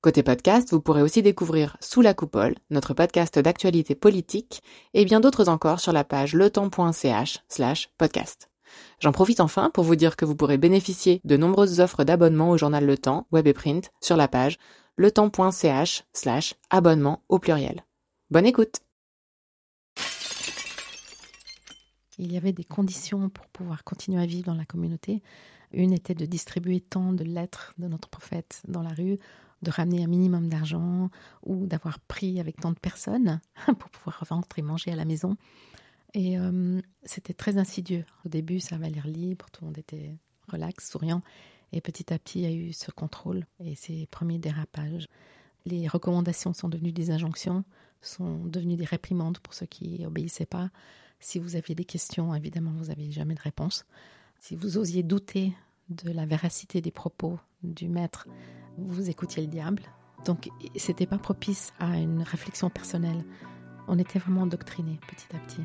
Côté podcast, vous pourrez aussi découvrir Sous la coupole, notre podcast d'actualité politique, et bien d'autres encore sur la page letemps.ch slash podcast. J'en profite enfin pour vous dire que vous pourrez bénéficier de nombreuses offres d'abonnement au journal Le Temps, web et print, sur la page letemps.ch slash abonnement au pluriel. Bonne écoute Il y avait des conditions pour pouvoir continuer à vivre dans la communauté. Une était de distribuer tant de lettres de notre prophète dans la rue de ramener un minimum d'argent ou d'avoir pris avec tant de personnes pour pouvoir rentrer manger à la maison. Et euh, c'était très insidieux. Au début, ça avait l'air libre, tout le monde était relax, souriant. Et petit à petit, il y a eu ce contrôle et ces premiers dérapages. Les recommandations sont devenues des injonctions, sont devenues des réprimandes pour ceux qui obéissaient pas. Si vous aviez des questions, évidemment, vous n'aviez jamais de réponse. Si vous osiez douter de la véracité des propos du maître, vous écoutiez le diable. Donc, c'était pas propice à une réflexion personnelle. On était vraiment endoctrinés petit à petit.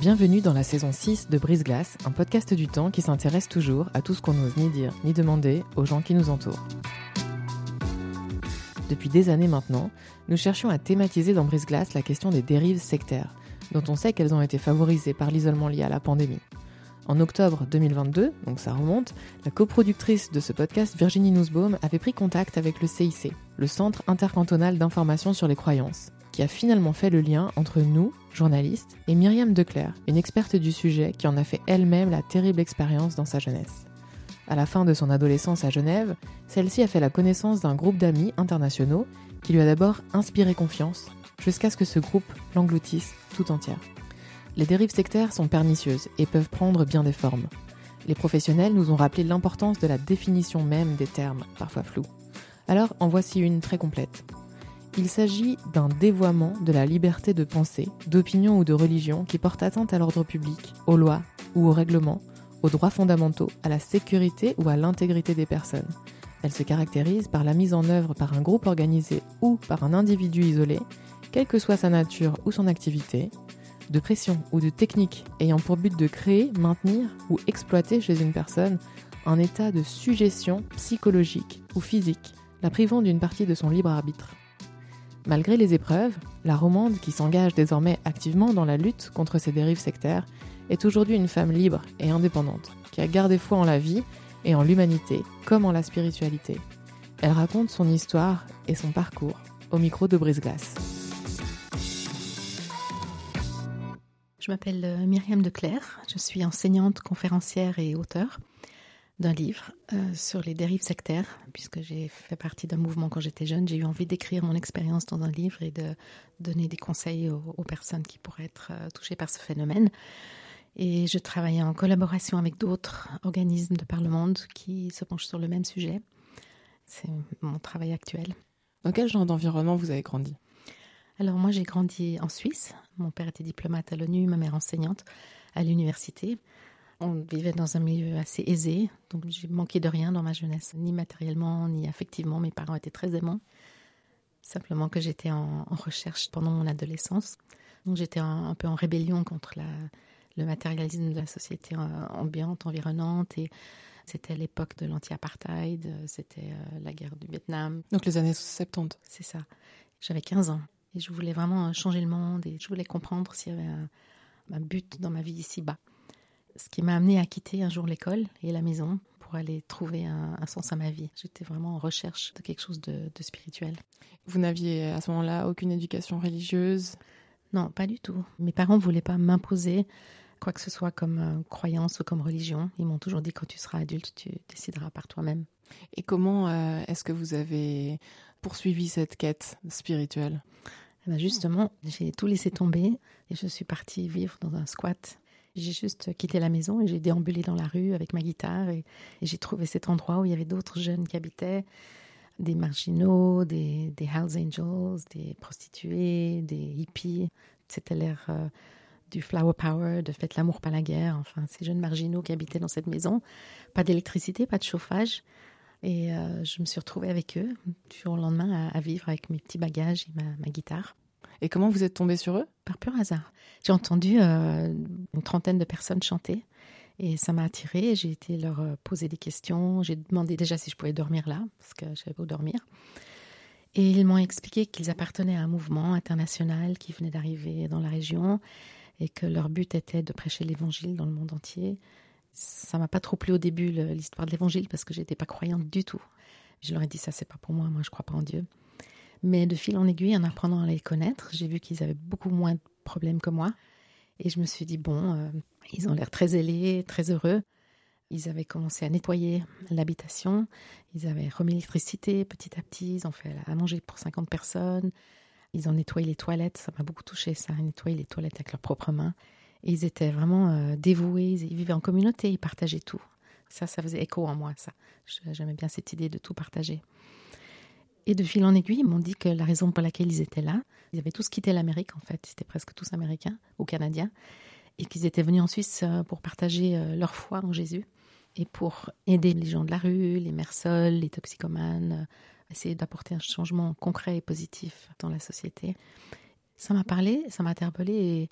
Bienvenue dans la saison 6 de Brise Glace, un podcast du temps qui s'intéresse toujours à tout ce qu'on n'ose ni dire ni demander aux gens qui nous entourent. Depuis des années maintenant, nous cherchions à thématiser dans Brise Glace la question des dérives sectaires, dont on sait qu'elles ont été favorisées par l'isolement lié à la pandémie. En octobre 2022, donc ça remonte, la coproductrice de ce podcast, Virginie Nussbaum, avait pris contact avec le CIC, le Centre intercantonal d'information sur les croyances, qui a finalement fait le lien entre nous, journalistes, et Myriam Declerc, une experte du sujet qui en a fait elle-même la terrible expérience dans sa jeunesse. À la fin de son adolescence à Genève, celle-ci a fait la connaissance d'un groupe d'amis internationaux qui lui a d'abord inspiré confiance, jusqu'à ce que ce groupe l'engloutisse tout entière. Les dérives sectaires sont pernicieuses et peuvent prendre bien des formes. Les professionnels nous ont rappelé l'importance de la définition même des termes, parfois flous. Alors en voici une très complète. Il s'agit d'un dévoiement de la liberté de pensée, d'opinion ou de religion qui porte atteinte à l'ordre public, aux lois ou aux règlements, aux droits fondamentaux, à la sécurité ou à l'intégrité des personnes. Elle se caractérise par la mise en œuvre par un groupe organisé ou par un individu isolé, quelle que soit sa nature ou son activité, de pression ou de technique ayant pour but de créer, maintenir ou exploiter chez une personne un état de suggestion psychologique ou physique, la privant d'une partie de son libre arbitre. Malgré les épreuves, la romande, qui s'engage désormais activement dans la lutte contre ces dérives sectaires, est aujourd'hui une femme libre et indépendante, qui a gardé foi en la vie et en l'humanité, comme en la spiritualité. Elle raconte son histoire et son parcours au micro de Brise-Glace. Je m'appelle euh, Myriam Declerc, je suis enseignante, conférencière et auteure d'un livre euh, sur les dérives sectaires, puisque j'ai fait partie d'un mouvement quand j'étais jeune. J'ai eu envie d'écrire mon expérience dans un livre et de donner des conseils aux, personnes qui pourraient être euh, touchées par ce phénomène. Et je travaille en collaboration avec d'autres organismes de par le monde qui se penchent sur le même sujet. C'est mon travail actuel. Dans quel genre d'environnement vous avez grandi? Alors moi j'ai grandi en Suisse. Mon père était diplomate à l'ONU, ma mère enseignante à l'université. On vivait dans un milieu assez aisé, donc j'ai manqué de rien dans ma jeunesse, ni matériellement, ni affectivement. Mes parents étaient très aimants. Simplement que j'étais en, recherche pendant mon adolescence. Donc j'étais un, peu en rébellion contre la, le matérialisme de la société euh, ambiante, environnante. Et c'était l'époque de l'anti-apartheid, c'était euh, la guerre du Vietnam. Donc les années 70. C'est ça. J'avais 15 ans. Et je voulais vraiment changer le monde et je voulais comprendre s'il y avait un, but dans ma vie ici-bas. Ce qui m'a amené à quitter un jour l'école et la maison pour aller trouver un, sens à ma vie. J'étais vraiment en recherche de quelque chose de, spirituel. Vous n'aviez à ce moment-là aucune éducation religieuse? Non, pas du tout. Mes parents ne voulaient pas m'imposer quoi que ce soit comme euh, croyance ou comme religion. Ils m'ont toujours dit quand tu seras adulte, tu décideras par toi-même. Et comment euh, est-ce que vous avez poursuivi cette quête spirituelle eh ben, Justement, j'ai tout laissé tomber et je suis partie vivre dans un squat. J'ai juste quitté la maison et j'ai déambulé dans la rue avec ma guitare et, j'ai trouvé cet endroit où il y avait d'autres jeunes qui habitaient, des marginaux, des, des Hells Angels, des prostituées, des hippies. C'était l'air euh, du flower power, de faites l'amour pas la guerre, enfin ces jeunes marginaux qui habitaient dans cette maison, pas d'électricité, pas de chauffage. Et euh, je me suis retrouvée avec eux du jour au lendemain à, vivre avec mes petits bagages et ma, guitare. Et comment vous êtes tombée sur eux? Par pur hasard. J'ai entendu euh, une trentaine de personnes chanter et ça m'a attirée. J'ai été leur euh, poser des questions. J'ai demandé déjà si je pouvais dormir là, parce que je savais pas où dormir. Et ils m'ont expliqué qu'ils appartenaient à un mouvement international qui venait d'arriver dans la région et que leur but était de prêcher l'évangile dans le monde entier. Ça m'a pas trop plu au début l'histoire de l'évangile parce que j'étais pas croyante du tout. Je leur ai dit ça c'est pas pour moi, moi je crois pas en Dieu. Mais de fil en aiguille, en apprenant à les connaître, j'ai vu qu'ils avaient beaucoup moins de problèmes que moi. Et je me suis dit, bon, euh, ils ont l'air très ailés, très heureux. Ils avaient commencé à nettoyer l'habitation, ils avaient remis l'électricité petit à petit, ils ont fait à manger pour 50 personnes, ils ont nettoyé les toilettes, ça m'a beaucoup touché ça, ils nettoyaient les toilettes avec leurs propres mains. Et ils étaient vraiment euh, dévoués, ils vivaient en communauté, ils partageaient tout. Ça, ça faisait écho en moi, ça. J'aimais bien cette idée de tout partager. Et de fil en aiguille, ils m'ont dit que la raison pour laquelle ils étaient là, ils avaient tous quitté l'Amérique en fait, ils étaient presque tous américains ou canadiens, et qu'ils étaient venus en Suisse euh, pour partager euh, leur foi en Jésus et pour aider les gens de la rue, les mères les toxicomanes, essayer d'apporter un changement concret et positif dans la société. Ça m'a parlé, ça m'a interpellé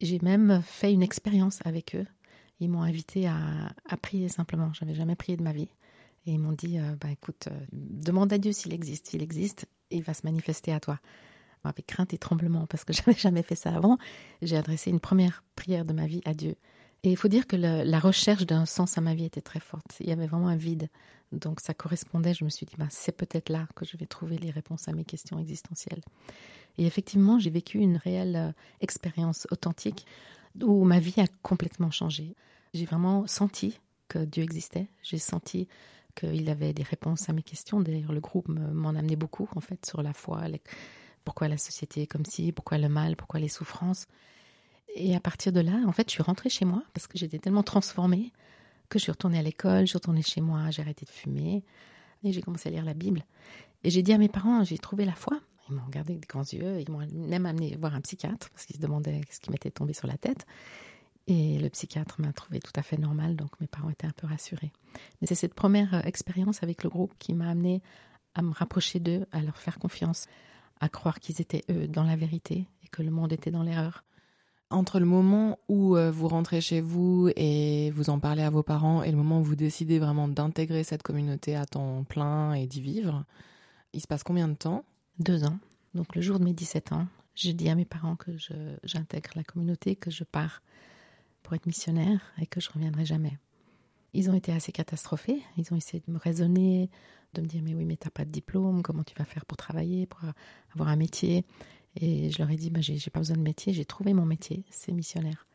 j'ai même fait une expérience avec eux. Ils m'ont invité à, prier simplement. J'avais jamais prié de ma vie. Et ils m'ont dit, bah, écoute, demande à Dieu s'il existe. S'il existe, il va se manifester à toi avec crainte et tremblement, parce que je n'avais jamais fait ça avant, j'ai adressé une première prière de ma vie à Dieu. Et il faut dire que la recherche d'un sens à ma vie était très forte. Il y avait vraiment un vide. Donc ça correspondait, je me suis dit, bah, c'est peut-être là que je vais trouver les réponses à mes questions existentielles. Et effectivement, j'ai vécu une réelle euh, expérience authentique où ma vie a complètement changé. J'ai vraiment senti que Dieu existait. J'ai senti qu'il avait des réponses à mes questions. D'ailleurs, le groupe m'en amenait beaucoup, en fait, sur la foi, pourquoi la société est comme ci, pourquoi le mal, pourquoi les souffrances. Et à partir de là, en fait, je suis rentrée chez moi parce que j'étais tellement transformée que je suis retournée à l'école, je suis retournée chez moi, j'ai arrêté de fumer et j'ai commencé à lire la Bible. Et j'ai dit à mes parents, j'ai trouvé la foi. Ils m'ont regardé avec des grands yeux, ils m'ont même amené voir un psychiatre parce qu'ils se demandaient ce qui m'était tombé sur la tête. Et le psychiatre m'a trouvé tout à fait normal, donc mes parents étaient un peu rassurés. Mais c'est cette première euh, expérience avec le groupe qui m'a amené à me rapprocher d'eux, à leur faire confiance, à croire qu'ils étaient eux dans la vérité et que le monde était dans l'erreur. Entre le moment où euh, vous rentrez chez vous et vous en parlez à vos parents et le moment où vous décidez vraiment d'intégrer cette communauté à temps plein et d'y vivre, il se passe combien de temps? Deux ans. Donc le jour de mes 17 ans, j'ai dit à mes parents que j'intègre la communauté, que je pars pour être missionnaire et que je reviendrai jamais. Ils ont été assez catastrophés. Ils ont essayé de me raisonner, de me dire mais oui mais t'as pas de diplôme, comment tu vas faire pour travailler, pour avoir un métier? Et je leur ai dit bah, j'ai pas besoin de métier, j'ai trouvé mon métier, c'est missionnaire.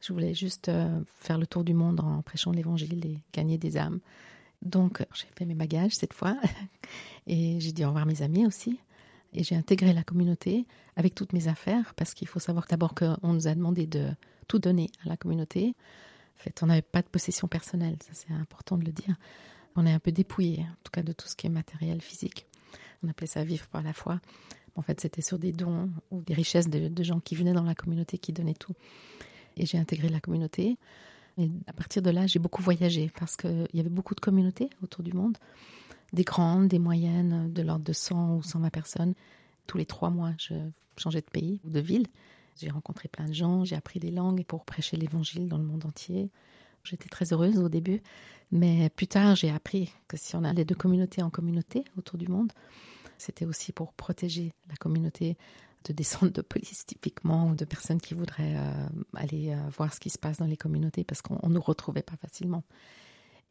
Je voulais juste euh, faire le tour du monde en prêchant l'évangile et gagner des âmes. Donc j'ai fait mes bagages cette fois et j'ai dit au revoir à mes amis aussi. Et j'ai intégré la communauté avec toutes mes affaires parce qu'il faut savoir d'abord qu'on nous a demandé de tout donner à la communauté. En fait, on n'avait pas de possession personnelle, ça c'est important de le dire on est un peu dépouillé, en tout cas de tout ce qui est matériel, physique. On appelait ça vivre par la foi. En fait, c'était sur des dons ou des richesses de, gens qui venaient dans la communauté, qui donnaient tout. Et j'ai intégré la communauté. Et à partir de là, j'ai beaucoup voyagé parce qu'il y avait beaucoup de communautés autour du monde, des grandes, des moyennes, de l'ordre de 100 ou 120 personnes. Tous les trois mois, je changeais de pays ou de ville. J'ai rencontré plein de gens, j'ai appris des langues pour prêcher l'évangile dans le monde entier. J'étais très heureuse au début, mais plus tard, j'ai appris que si on allait de communauté en communauté autour du monde, c'était aussi pour protéger la communauté de descentes de police typiquement ou de personnes qui voudraient euh, aller euh, voir ce qui se passe dans les communautés parce qu'on ne nous retrouvait pas facilement.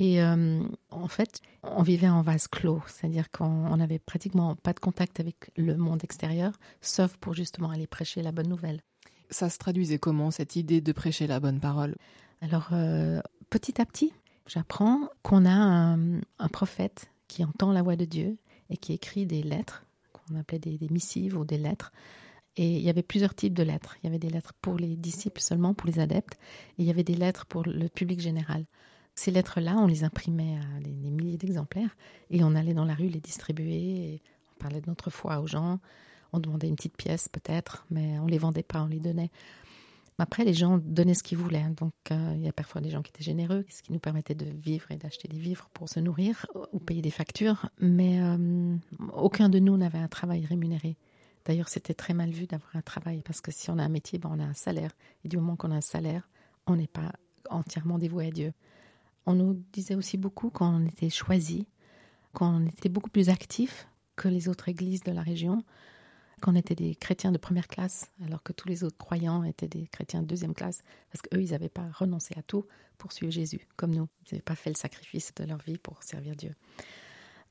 Et euh, en fait, on vivait en vase clos, c'est-à-dire qu'on n'avait pratiquement pas de contact avec le monde extérieur, sauf pour justement aller prêcher la bonne nouvelle. Ça se traduisait comment cette idée de prêcher la bonne parole? Alors, euh, petit à petit, j'apprends qu'on a un, prophète qui entend la voix de Dieu et qui écrit des lettres, qu'on appelait des, missives ou des lettres. Et il y avait plusieurs types de lettres. Il y avait des lettres pour les disciples seulement, pour les adeptes, et il y avait des lettres pour le public général. Ces lettres-là, on les imprimait à des, milliers d'exemplaires et on allait dans la rue les distribuer. on parlait de notre foi aux gens. On demandait une petite pièce peut-être, mais on les vendait pas, on les donnait Après, les gens donnaient ce qu'ils voulaient. Donc, euh, il y a parfois des gens qui étaient généreux, ce qui nous permettait de vivre et d'acheter des vivres pour se nourrir ou payer des factures. Mais euh, aucun de nous n'avait un travail rémunéré. D'ailleurs, c'était très mal vu d'avoir un travail parce que si on a un métier, ben, on a un salaire. Et du moment qu'on a un salaire, on n'est pas entièrement dévoué à Dieu. On nous disait aussi beaucoup qu'on était choisi, qu'on était beaucoup plus actifs que les autres églises de la région, qu'on était des chrétiens de première classe, alors que tous les autres croyants étaient des chrétiens de deuxième classe, parce qu'eux, ils n'avaient pas renoncé à tout pour suivre Jésus, comme nous. Ils n'avaient pas fait le sacrifice de leur vie pour servir Dieu.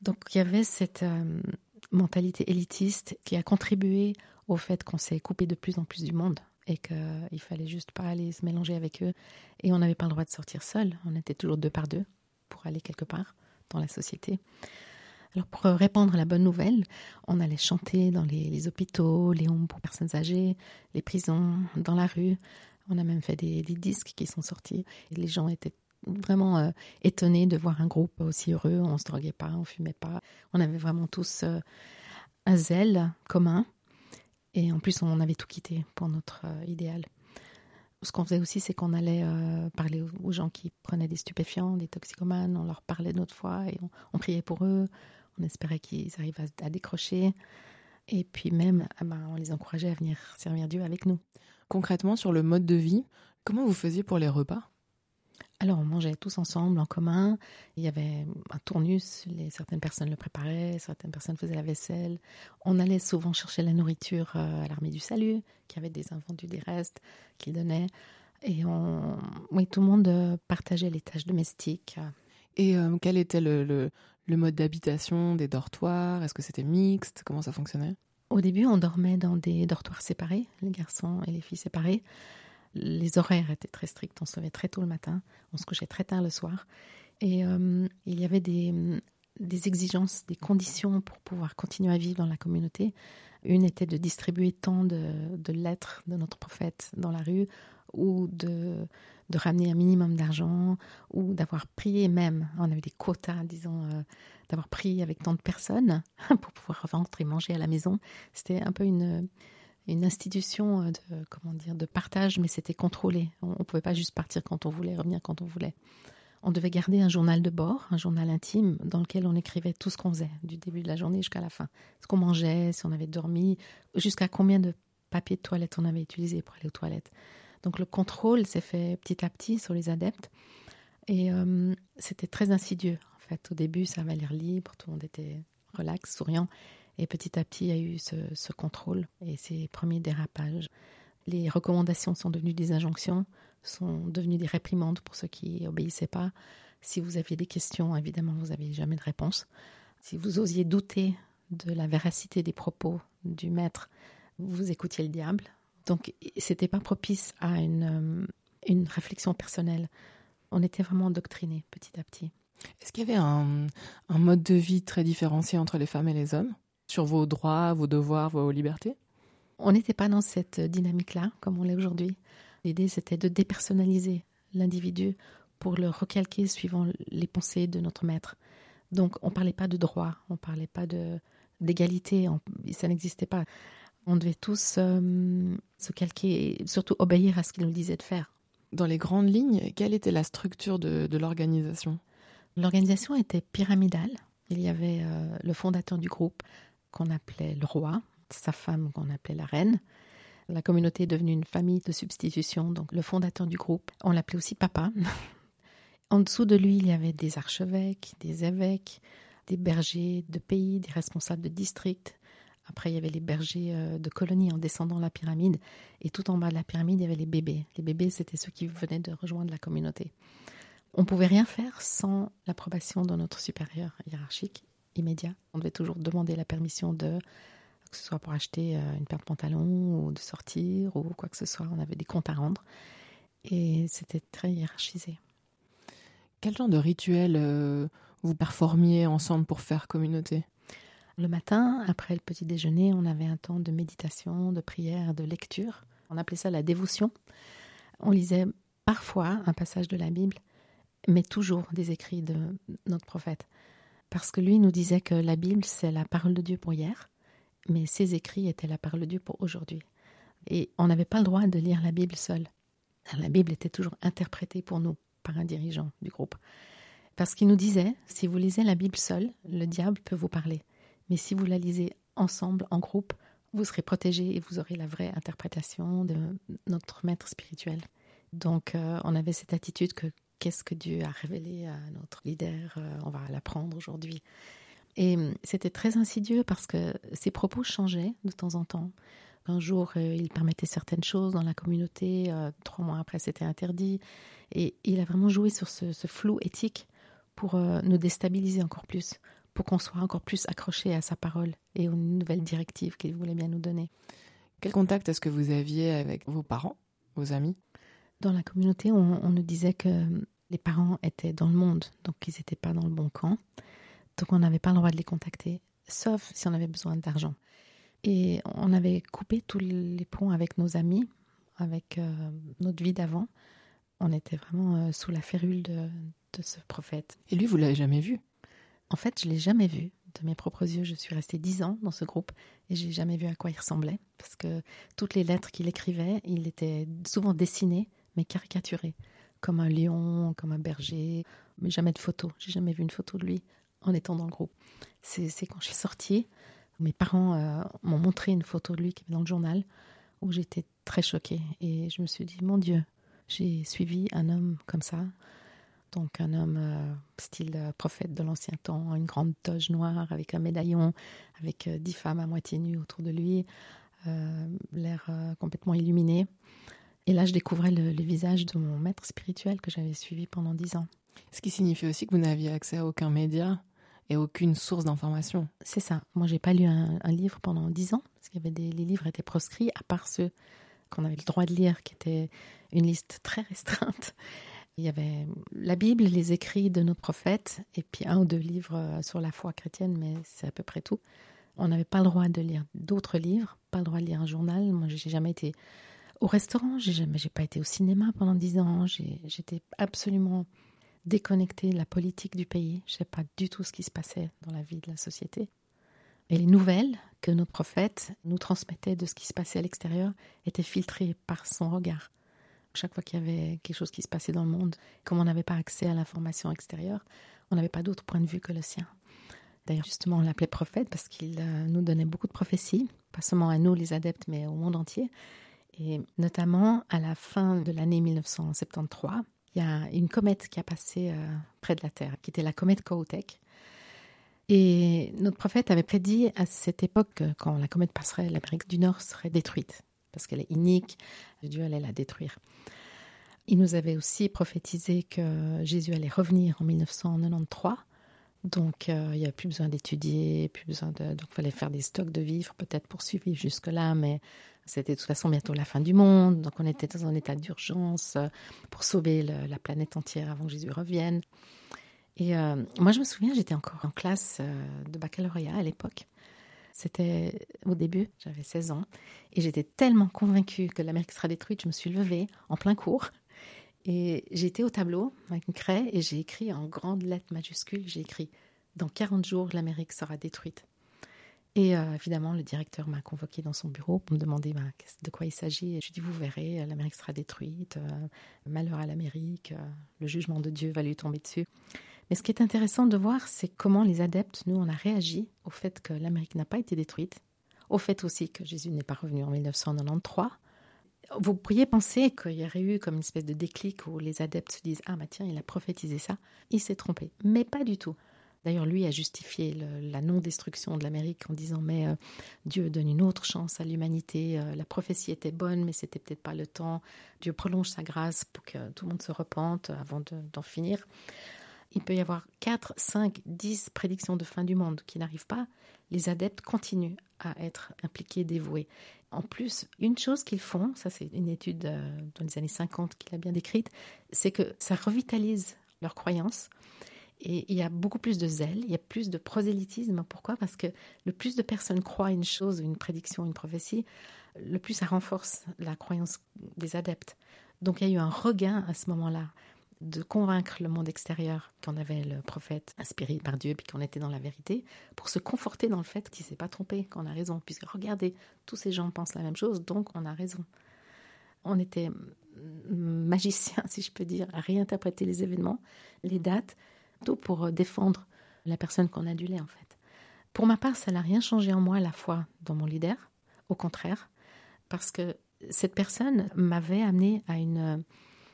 Donc il y avait cette euh, mentalité élitiste qui a contribué au fait qu'on s'est coupé de plus en plus du monde et qu'il fallait juste pas aller se mélanger avec eux. Et on n'avait pas le droit de sortir seul. On était toujours deux par deux pour aller quelque part dans la société. Alors pour répandre la bonne nouvelle, on allait chanter dans les, hôpitaux, les homes pour personnes âgées, les prisons, dans la rue. On a même fait des, disques qui sont sortis. Les gens étaient vraiment euh, étonnés de voir un groupe aussi heureux. On se droguait pas, on fumait pas. On avait vraiment tous euh, un zèle commun. Et en plus, on avait tout quitté pour notre euh, idéal. Ce qu'on faisait aussi, c'est qu'on allait parler aux, gens qui prenaient des stupéfiants, des toxicomanes. On leur parlait de notre foi et on priait pour eux. On espérait qu'ils arrivent à, décrocher. Et puis même, ah ben, on les encourageait à venir servir Dieu avec nous. Concrètement, sur le mode de vie, comment vous faisiez pour les repas? Alors, on mangeait tous ensemble, en commun. Il y avait un tournus, les, certaines personnes le préparaient, certaines personnes faisaient la vaisselle. On allait souvent chercher la nourriture euh, à l'armée du salut, qui avait des invendus des restes qu'ils donnaient. Et on, oui, tout le monde euh, partageait les tâches domestiques. Et euh, quel était le, le mode d'habitation des dortoirs? Est-ce que c'était mixte? Comment ça fonctionnait? Au début, on dormait dans des dortoirs séparés, les garçons et les filles séparés. Les horaires étaient très stricts, on se levait très tôt le matin, on se couchait très tard le soir. Et euh, il y avait des, exigences, des conditions pour pouvoir continuer à vivre dans la communauté. Une était de distribuer tant de, lettres de notre prophète dans la rue ou de, de ramener un minimum d'argent ou d'avoir prié même. On avait des quotas, disons, euh, d'avoir prié avec tant de personnes pour pouvoir rentrer et manger à la maison. C'était un peu une, une institution de, comment dire, de partage, mais c'était contrôlé. On ne pouvait pas juste partir quand on voulait, revenir quand on voulait. On devait garder un journal de bord, un journal intime, dans lequel on écrivait tout ce qu'on faisait, du début de la journée jusqu'à la fin. Ce qu'on mangeait, si on avait dormi, jusqu'à combien de papier de toilette on avait utilisé pour aller aux toilettes. Donc le contrôle s'est fait petit à petit sur les adeptes. Et euh, c'était très insidieux. En fait, au début, ça avait l'air libre, tout le monde était relax, souriant. Et petit à petit, il y a eu ce, contrôle et ces premiers dérapages. Les recommandations sont devenues des injonctions, sont devenues des réprimandes pour ceux qui obéissaient pas. Si vous aviez des questions, évidemment, vous n'aviez jamais de réponse. Si vous osiez douter de la véracité des propos du maître, vous écoutiez le diable. Donc, c'était pas propice à une, euh, réflexion personnelle. On était vraiment endoctrinés petit à petit. Est-ce qu'il y avait un, mode de vie très différencié entre les femmes et les hommes? Sur vos droits, vos devoirs, vos libertés? On n'était pas dans cette dynamique-là, comme on l'est aujourd'hui. L'idée, c'était de dépersonnaliser l'individu pour le recalquer suivant les pensées de notre maître. Donc, on ne parlait pas de droit, on ne parlait pas d'égalité, ça n'existait pas. On devait tous euh, se calquer et surtout obéir à ce qu'il nous disait de faire. Dans les grandes lignes, quelle était la structure de, l'organisation? L'organisation était pyramidale. Il y avait euh, le fondateur du groupe qu'on appelait le roi, sa femme qu'on appelait la reine. La communauté est devenue une famille de substitution, donc le fondateur du groupe, on l'appelait aussi papa. en dessous de lui, il y avait des archevêques, des évêques, des bergers de pays, des responsables de districts, après, il y avait les bergers euh, de colonies en descendant la pyramide. Et tout en bas de la pyramide, il y avait les bébés. Les bébés, c'était ceux qui venaient de rejoindre la communauté. On ne pouvait rien faire sans l'approbation de notre supérieur hiérarchique immédiat. On devait toujours demander la permission de, que ce soit pour acheter euh, une paire de pantalons ou de sortir ou quoi que ce soit. On avait des comptes à rendre. Et c'était très hiérarchisé. Quel genre de rituel euh, vous performiez ensemble pour faire communauté? Le matin, après le petit déjeuner, on avait un temps de méditation, de prière, de lecture. On appelait ça la dévotion. On lisait parfois un passage de la Bible, mais toujours des écrits de notre prophète. Parce que lui nous disait que la Bible, c'est la parole de Dieu pour hier, mais ses écrits étaient la parole de Dieu pour aujourd'hui. Et on n'avait pas le droit de lire la Bible seule. La Bible était toujours interprétée pour nous par un dirigeant du groupe. Parce qu'il nous disait, si vous lisez la Bible seule, le diable peut vous parler. Mais si vous la lisez ensemble, en groupe, vous serez protégé et vous aurez la vraie interprétation de notre maître spirituel. Donc euh, on avait cette attitude que qu'est-ce que Dieu a révélé à notre leader, euh, on va l'apprendre aujourd'hui. Et hum, c'était très insidieux parce que ses propos changeaient de temps en temps. Un jour, euh, il permettait certaines choses dans la communauté, trois mois après, c'était interdit. Et il a vraiment joué sur ce, flou éthique pour nous déstabiliser encore plus, pour qu'on soit encore plus accroché à sa parole et aux nouvelles directives qu'il voulait bien nous donner. Quel contact est-ce que vous aviez avec vos parents, vos amis? Dans la communauté, on, nous disait que les parents étaient dans le monde, donc ils n'étaient pas dans le bon camp. Donc on n'avait pas le droit de les contacter, sauf si on avait besoin d'argent. Et on avait coupé tous les ponts avec nos amis, avec euh, notre vie d'avant. On était vraiment euh, sous la férule de, de ce prophète. Et lui, vous l'avez jamais vu? En fait, je l'ai jamais vu de mes propres yeux. Je suis restée dix ans dans ce groupe et j'ai jamais vu à quoi il ressemblait parce que toutes les lettres qu'il écrivait, il était souvent dessiné mais caricaturé, comme un lion, comme un berger, mais jamais de photo. J'ai jamais vu une photo de lui en étant dans le groupe. C'est quand je suis sortie, mes parents euh, m'ont montré une photo de lui qui est dans le journal où j'étais très choquée et je me suis dit mon Dieu, j'ai suivi un homme comme ça donc un homme euh, style euh, prophète de l'ancien temps, une grande toge noire avec un médaillon, avec dix femmes à moitié nues autour de lui, l'air complètement illuminé. Et là, je découvrais le, visage de mon maître spirituel que j'avais suivi pendant dix ans. Ce qui signifie aussi que vous n'aviez accès à aucun média et aucune source d'information. C'est ça. Moi, j'ai pas lu un, livre pendant dix ans parce qu'il y avait des les livres étaient proscrits à part ceux qu'on avait le droit de lire, qui était une liste très restreinte. Il y avait la Bible, les écrits de nos prophètes, et puis un ou deux livres euh, sur la foi chrétienne, mais c'est à peu près tout. On n'avait pas le droit de lire d'autres livres, pas le droit de lire un journal. Moi, j'ai jamais été au restaurant, j'ai jamais, j'ai pas été au cinéma pendant dix ans. J'étais absolument déconnectée de la politique du pays. Je sais pas du tout ce qui se passait dans la vie de la société. Et les nouvelles que nos prophètes nous transmettaient de ce qui se passait à l'extérieur étaient filtrées par son regard. Chaque fois qu'il y avait quelque chose qui se passait dans le monde, comme on n'avait pas accès à l'information extérieure, on n'avait pas d'autre point de vue que le sien. D'ailleurs, justement, on l'appelait prophète parce qu'il euh, nous donnait beaucoup de prophéties, pas seulement à nous les adeptes, mais au monde entier. Et notamment, à la fin de l'année 1973, il y a une comète qui a passé euh, près de la Terre, qui était la comète Kohoutek. Et notre prophète avait prédit à cette époque, quand la comète passerait, l'Amérique du Nord serait détruite parce qu'elle est inique, Dieu allait la détruire. Il nous avait aussi prophétisé que Jésus allait revenir en 1993. Donc, euh, il n'y a plus besoin d'étudier, plus besoin de. Donc, fallait faire des stocks de vivres, peut-être pour survivre jusque-là, mais c'était de toute façon bientôt la fin du monde. Donc, on était dans un état d'urgence pour sauver la planète entière avant que Jésus revienne. Et euh, moi, je me souviens, j'étais encore en classe euh, de baccalauréat à l'époque. C'était au début, j'avais 16 ans, et j'étais tellement convaincue que l'Amérique sera détruite, je me suis levée en plein cours, et j'étais au tableau avec une craie, et j'ai écrit en grandes lettres majuscules, j'ai écrit « Dans 40 jours, l'Amérique sera détruite ». Et euh, évidemment, le directeur m'a convoqué dans son bureau pour me demander bah, de quoi il s'agit. Je lui ai dit, vous verrez, l'Amérique sera détruite, euh, malheur à l'Amérique, euh, le jugement de Dieu va lui tomber dessus. Mais ce qui est intéressant de voir, c'est comment les adeptes, nous, on a réagi au fait que l'Amérique n'a pas été détruite, au fait aussi que Jésus n'est pas revenu en 1993. Vous pourriez penser qu'il y aurait eu comme une espèce de déclic où les adeptes se disent Ah, bah tiens, il a prophétisé ça, il s'est trompé. Mais pas du tout. D'ailleurs, lui a justifié la non-destruction de l'Amérique en disant Mais euh, Dieu donne une autre chance à l'humanité. Euh, la prophétie était bonne, mais c'était peut-être pas le temps. Dieu prolonge sa grâce pour que tout le monde se repente avant d'en finir il peut y avoir 4, 5, 10 prédictions de fin du monde qui n'arrivent pas, les adeptes continuent à être impliqués, dévoués. En plus, une chose qu'ils font, ça c'est une étude euh, dans les années 50 qu'il a bien décrite, c'est que ça revitalise leur croyance. Et il y a beaucoup plus de zèle, il y a plus de prosélytisme. Pourquoi? Parce que le plus de personnes croient une chose, une prédiction, une prophétie, le plus ça renforce la croyance des adeptes. Donc il y a eu un regain à ce moment-là de convaincre le monde extérieur qu'on avait le prophète inspiré par Dieu puis qu'on était dans la vérité, pour se conforter dans le fait qu'il s'est pas trompé, qu'on a raison. Puisque regardez, tous ces gens pensent la même chose, donc on a raison. On était magicien, si je peux dire, à réinterpréter les événements, les dates, tout pour défendre la personne qu'on adulait en fait. Pour ma part, ça n'a rien changé en moi la fois dans mon leader, au contraire, parce que cette personne m'avait amené à une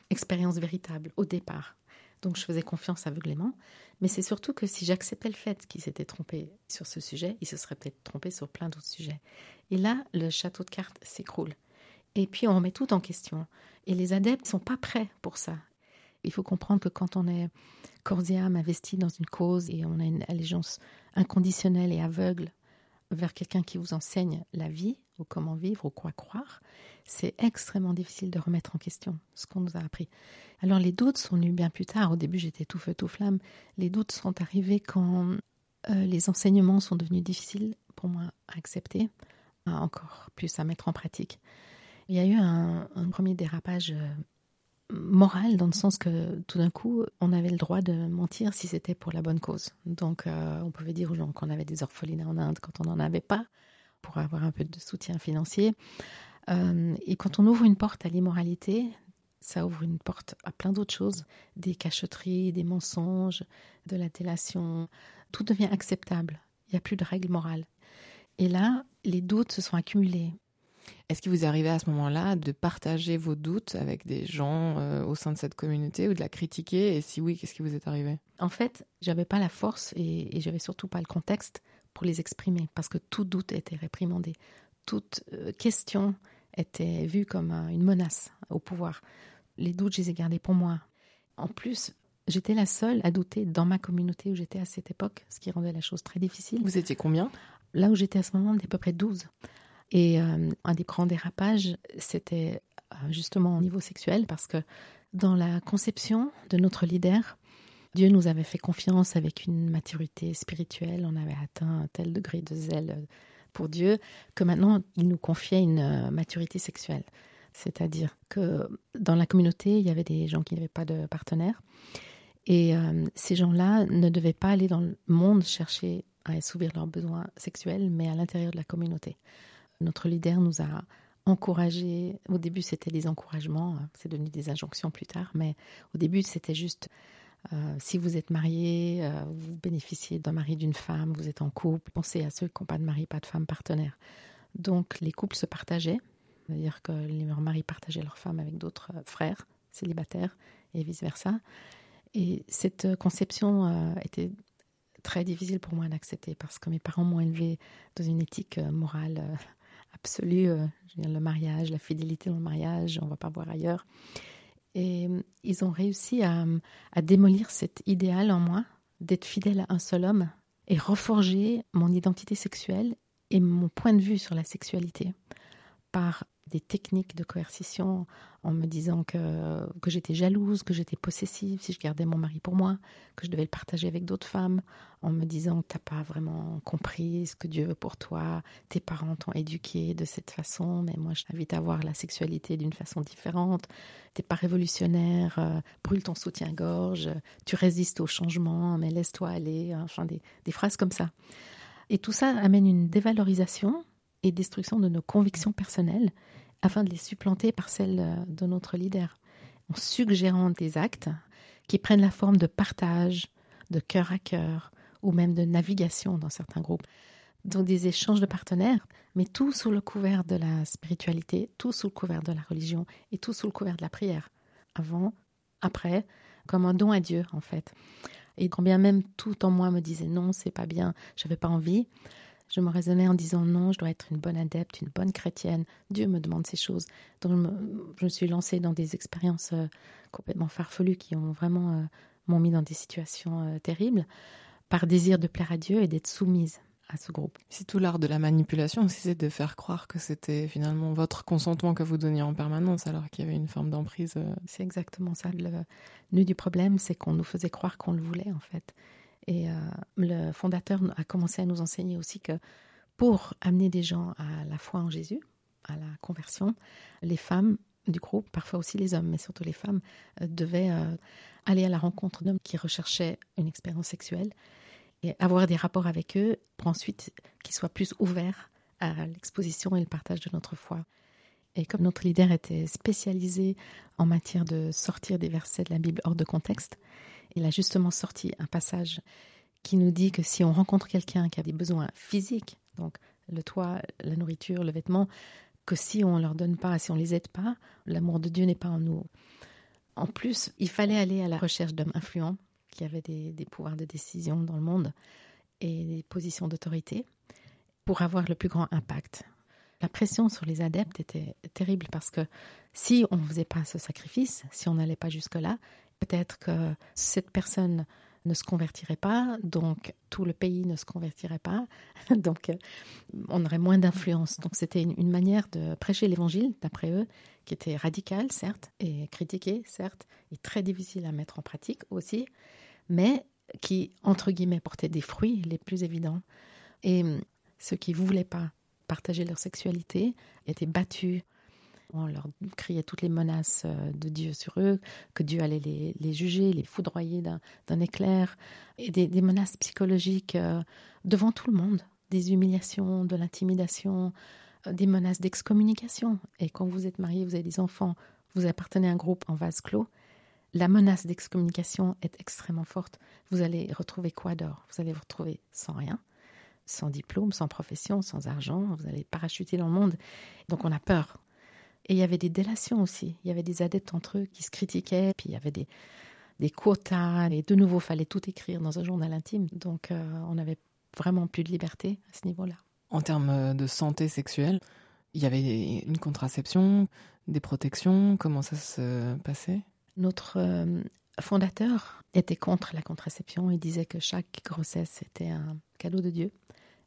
expérience véritable au départ. Donc je faisais confiance aveuglément. Mais c'est surtout que si j'acceptais le fait qu'il s'était trompé sur ce sujet, il se serait peut-être trompé sur plein d'autres sujets. Et là, le château de cartes s'écroule. Et puis on remet tout en question. Et les adeptes ne sont pas prêts pour ça. Il faut comprendre que quand on est corps et âme investi dans une cause et on a une allégeance inconditionnelle et aveugle vers quelqu'un qui vous enseigne la vie, ou comment vivre, ou quoi croire, c'est extrêmement difficile de remettre en question ce qu'on nous a appris. Alors les doutes sont venus bien plus tard. Au début, j'étais tout feu, tout flamme. Les doutes sont arrivés quand euh, les enseignements sont devenus difficiles pour moi à accepter, encore plus à mettre en pratique. Il y a eu un, premier dérapage euh, moral dans le sens que tout d'un coup, on avait le droit de mentir si c'était pour la bonne cause. Donc, euh, on pouvait dire aux gens qu'on avait des orphelinats en Inde quand on n'en avait pas, pour avoir un peu de soutien financier. Euh, et quand on ouvre une porte à l'immoralité, ça ouvre une porte à plein d'autres choses, des cacheteries, des mensonges, de la délation. Tout devient acceptable. Il n'y a plus de règles morales. Et là, les doutes se sont accumulés. Est-ce qu'il vous est arrivé à ce moment-là de partager vos doutes avec des gens euh, au sein de cette communauté ou de la critiquer? Et si oui, qu'est-ce qui vous est arrivé? En fait, j'avais pas la force et, et j'avais surtout pas le contexte pour les exprimer parce que tout doute était réprimandé. Toute euh, question était vue comme une menace au pouvoir. Les doutes, je les ai gardés pour moi. En plus, j'étais la seule à douter dans ma communauté où j'étais à cette époque, ce qui rendait la chose très difficile. Vous étiez combien? Là où j'étais à ce moment, on était à peu près 12. Et euh, un des grands dérapages, c'était euh, justement au niveau sexuel, parce que dans la conception de notre leader, Dieu nous avait fait confiance avec une maturité spirituelle, on avait atteint un tel degré de zèle pour Dieu que maintenant il nous confiait une euh, maturité sexuelle. C'est-à-dire que dans la communauté, il y avait des gens qui n'avaient pas de partenaire. Et ces gens-là ne devaient pas aller dans le monde chercher à assouvir leurs besoins sexuels, mais à l'intérieur de la communauté. Notre leader nous a encouragés. Au début, c'était des encouragements, c'est devenu des injonctions plus tard, mais au début, c'était juste euh, si vous êtes marié, euh, vous bénéficiez d'un mari, d'une femme, vous êtes en couple, pensez à ceux qui n'ont pas de mari, pas de femme partenaire. Donc, les couples se partageaient, c'est-à-dire que les maris partageaient leurs femmes avec d'autres euh, frères célibataires et vice-versa. Et cette conception était très difficile pour moi d'accepter parce que mes parents m'ont élevé dans une éthique morale absolue, euh, le mariage, la fidélité dans le mariage, on ne va pas voir ailleurs. Et euh, ils ont réussi à, à démolir cet idéal en moi d'être fidèle à un seul homme et reforger mon identité sexuelle et mon point de vue sur la sexualité par des techniques de coercition en me disant que, que j'étais jalouse, que j'étais possessive si je gardais mon mari pour moi, que je devais le partager avec d'autres femmes, en me disant que t'as pas vraiment compris ce que Dieu veut pour toi, tes parents t'ont éduqué de cette façon, mais moi je t'invite à voir la sexualité d'une façon différente, t'es pas révolutionnaire, euh, brûle ton soutien-gorge, tu résistes au changement, mais laisse-toi aller, enfin des, des phrases comme ça. Et tout ça amène une dévalorisation destruction de nos convictions personnelles afin de les supplanter par celles euh, de notre leader, en suggérant des actes qui prennent la forme de partage, de cœur à cœur, ou même de navigation dans certains groupes. Donc des échanges de partenaires, mais tout sous le couvert de la spiritualité, tout sous le couvert de la religion et tout sous le couvert de la prière. Avant, après, comme un don à Dieu en fait. Et quand bien même tout en moi me disait non, c'est pas bien, j'avais pas envie, je me raisonnais en disant non, je dois être une bonne adepte, une bonne chrétienne. Dieu me demande ces choses. Donc je me, suis lancée dans des expériences euh, complètement farfelues qui ont vraiment euh, m'ont mis dans des situations euh, terribles par désir de plaire à Dieu et d'être soumise à ce groupe. C'est tout l'art de la manipulation aussi, c'est de faire croire que c'était finalement votre consentement que vous donniez en permanence alors qu'il y avait une forme d'emprise. C'est exactement ça. Le nœud du problème, c'est qu'on nous faisait croire qu'on le voulait en fait. Et euh, le fondateur a commencé à nous enseigner aussi que pour amener des gens à la foi en Jésus, à la conversion, les femmes du groupe, parfois aussi les hommes, mais surtout les femmes, euh, devaient euh, aller à la rencontre d'hommes qui recherchaient une expérience sexuelle et avoir des rapports avec eux pour ensuite qu'ils soient plus ouverts à l'exposition et le partage de notre foi. Et comme notre leader était spécialisé en matière de sortir des versets de la Bible hors de contexte, il a justement sorti un passage qui nous dit que si on rencontre quelqu'un qui a des besoins physiques, donc le toit, la nourriture, le vêtement, que si on ne leur donne pas, si on les aide pas, l'amour de Dieu n'est pas en nous. En plus, il fallait aller à la recherche d'hommes influents qui avaient des, des pouvoirs de décision dans le monde et des positions d'autorité pour avoir le plus grand impact. La pression sur les adeptes était terrible parce que si on ne faisait pas ce sacrifice, si on n'allait pas jusque-là, peut-être que cette personne ne se convertirait pas, donc tout le pays ne se convertirait pas, donc on aurait moins d'influence. Donc c'était une, manière de prêcher l'évangile, d'après eux, qui était radicale, certes, et critiquée, certes, et très difficile à mettre en pratique aussi, mais qui, entre guillemets, portait des fruits les plus évidents. Et ceux qui ne voulaient pas partager leur sexualité étaient battus. On leur criait toutes les menaces euh, de Dieu sur eux, que Dieu allait les, juger, les foudroyer d'un éclair, et des, menaces psychologiques euh, devant tout le monde, des humiliations, de l'intimidation, euh, des menaces d'excommunication. Et quand vous êtes marié, vous avez des enfants, vous appartenez à un groupe en vase clos, la menace d'excommunication est extrêmement forte. Vous allez retrouver quoi d'or? Vous allez vous retrouver sans rien, sans diplôme, sans profession, sans argent. Vous allez parachuter dans le monde. Donc on a peur. Et il y avait des délations aussi. Il y avait des adeptes entre eux qui se critiquaient. Puis il y avait des, des quotas. Et de nouveau, fallait tout écrire dans un journal intime. Donc euh, on avait vraiment plus de liberté à ce niveau-là. En termes de santé sexuelle, il y avait une contraception, des protections. Comment ça se passait? Notre euh, fondateur était contre la contraception. Il disait que chaque grossesse était un cadeau de Dieu.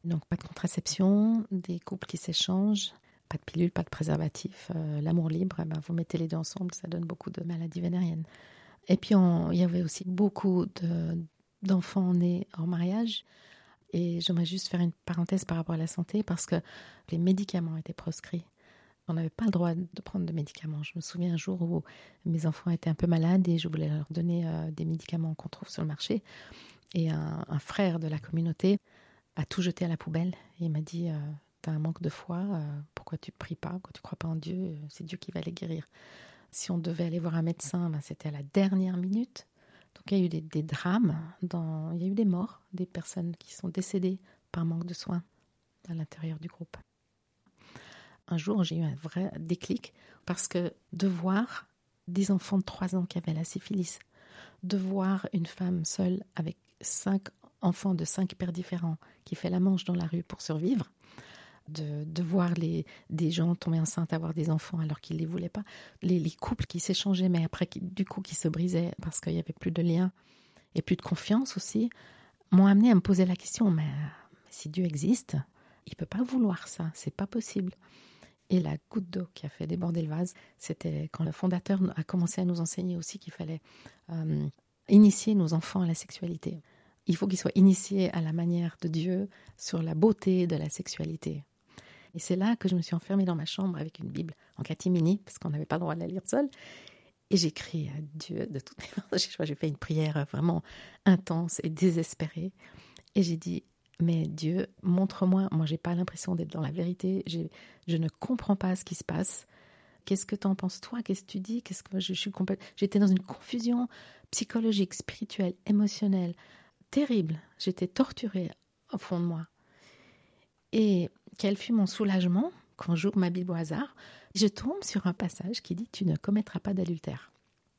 Donc pas de contraception, des couples qui s'échangent, pas de pilule, pas de préservatif, euh, l'amour libre, eh ben, vous mettez les deux ensemble, ça donne beaucoup de maladies vénériennes. Et puis il y avait aussi beaucoup d'enfants nés hors mariage. Et j'aimerais juste faire une parenthèse par rapport à la santé parce que les médicaments étaient proscrits. On n'avait pas le droit de prendre de médicaments. Je me souviens un jour où mes enfants étaient un peu malades et je voulais leur donner euh, des médicaments qu'on trouve sur le marché. Et un, frère de la communauté a tout jeté à la poubelle. Et il m'a dit euh, T'as un manque de foi, euh, pourquoi tu ne pries pas, pourquoi tu crois pas en Dieu? C'est Dieu qui va les guérir. Si on devait aller voir un médecin, ben, c'était à la dernière minute. Donc il y a eu des, drames, il y a eu des morts, des personnes qui sont décédées par manque de soins à l'intérieur du groupe un jour, j'ai eu un vrai déclic parce que de voir des enfants de 3 ans qui avaient la syphilis, de voir une femme seule avec cinq enfants de cinq pères différents qui fait la manche dans la rue pour survivre, de, de voir les, des gens tomber enceintes, avoir des enfants alors qu'ils ne les voulaient pas, les, les couples qui s'échangeaient mais après du coup qui se brisaient parce qu'il n'y avait plus de lien et plus de confiance aussi, m'ont amené à me poser la question, mais, si Dieu existe, il peut pas vouloir ça, c'est pas possible. Et la goutte d'eau qui a fait déborder le vase, c'était quand le fondateur a commencé à nous enseigner aussi qu'il fallait euh, initier nos enfants à la sexualité. Il faut qu'ils soient initiés à la manière de Dieu sur la beauté de la sexualité. Et c'est là que je me suis enfermée dans ma chambre avec une Bible en catimini, parce qu'on n'avait pas le droit de la lire seule. Et j'ai crié à Dieu de toutes mes forces. J'ai fait une prière vraiment intense et désespérée. Et j'ai dit, mais Dieu, montre-moi. Moi, j'ai pas l'impression d'être dans la vérité. Je ne comprends pas ce qui se passe. Qu'est-ce que tu en penses toi? Qu'est-ce que tu dis? Qu'est-ce que je, suis J'étais dans une confusion psychologique, spirituelle, émotionnelle terrible. J'étais torturée au fond de moi. Et quel fut mon soulagement? Quand j'ouvre ma Bible au hasard Je tombe sur un passage qui dit Tu ne commettras pas d'adultère.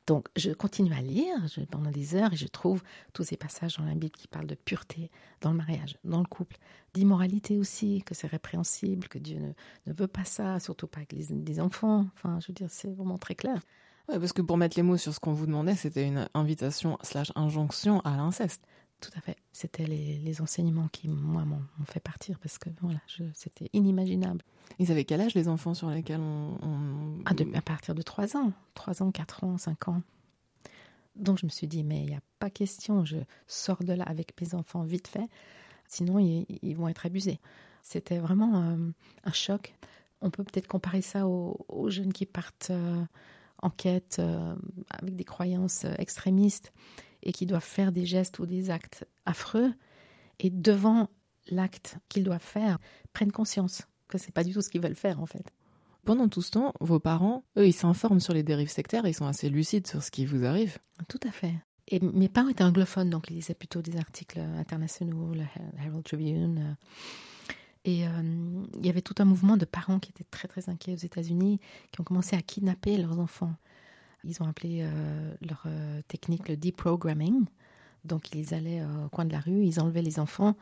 Donc, je continue à lire pendant des heures et je trouve tous ces passages dans la Bible qui parlent de pureté dans le mariage, dans le couple, d'immoralité aussi, que c'est répréhensible, que Dieu ne, veut pas ça, surtout pas avec les, enfants. Enfin, je veux dire, c'est vraiment très clair. Ouais, parce que pour mettre les mots sur ce qu'on vous demandait, c'était une invitation slash injonction à l'inceste. Tout à fait. C'était les, enseignements qui, moi, m'ont fait partir parce que voilà, c'était inimaginable. Ils avaient quel âge les enfants sur lesquels on. Ah, à partir de 3 ans. 3 ans, 4 ans, 5 ans. Donc je me suis dit, mais il n'y a pas question, je sors de là avec mes enfants vite fait, sinon ils, vont être abusés. C'était vraiment euh, un choc. On peut peut-être comparer ça aux, jeunes qui partent euh, en quête euh, avec des croyances extrémistes et qui doivent faire des gestes ou des actes affreux, et devant l'acte qu'ils doivent faire, prennent conscience que c'est pas du tout ce qu'ils veulent faire en fait. Pendant tout ce temps, vos parents, eux, ils s'informent sur les dérives sectaires, ils sont assez lucides sur ce qui vous arrive. Tout à fait. Et mes parents étaient anglophones, donc ils lisaient plutôt des articles internationaux, le Herald Tribune. Et euh, il y avait tout un mouvement de parents qui étaient très très inquiets aux États-Unis, qui ont commencé à kidnapper leurs enfants. Ils ont appelé euh, leur technique le deprogramming. Donc ils allaient au coin de la rue, ils enlevaient les enfants,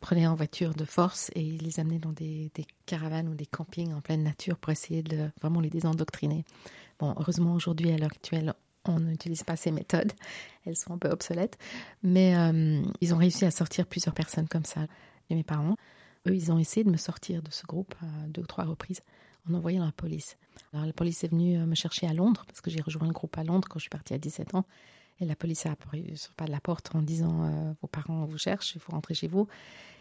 prenaient en voiture de force et ils les amenaient dans des, caravanes ou des campings en pleine nature pour essayer de vraiment les désendoctriner. Bon, heureusement aujourd'hui, à l'heure actuelle, on n'utilise pas ces méthodes, elles sont un peu obsolètes, mais euh, ils ont réussi à sortir plusieurs personnes comme ça. Et mes parents, eux, ils ont essayé de me sortir de ce groupe à deux ou trois reprises en envoyant la police. Alors la police est venue euh, me chercher à Londres, parce que j'ai rejoint le groupe à Londres quand je suis partie à 17 ans. Et la police a apparu sur pas de la porte en disant euh, Vos parents vous cherchent, il faut rentrer chez vous.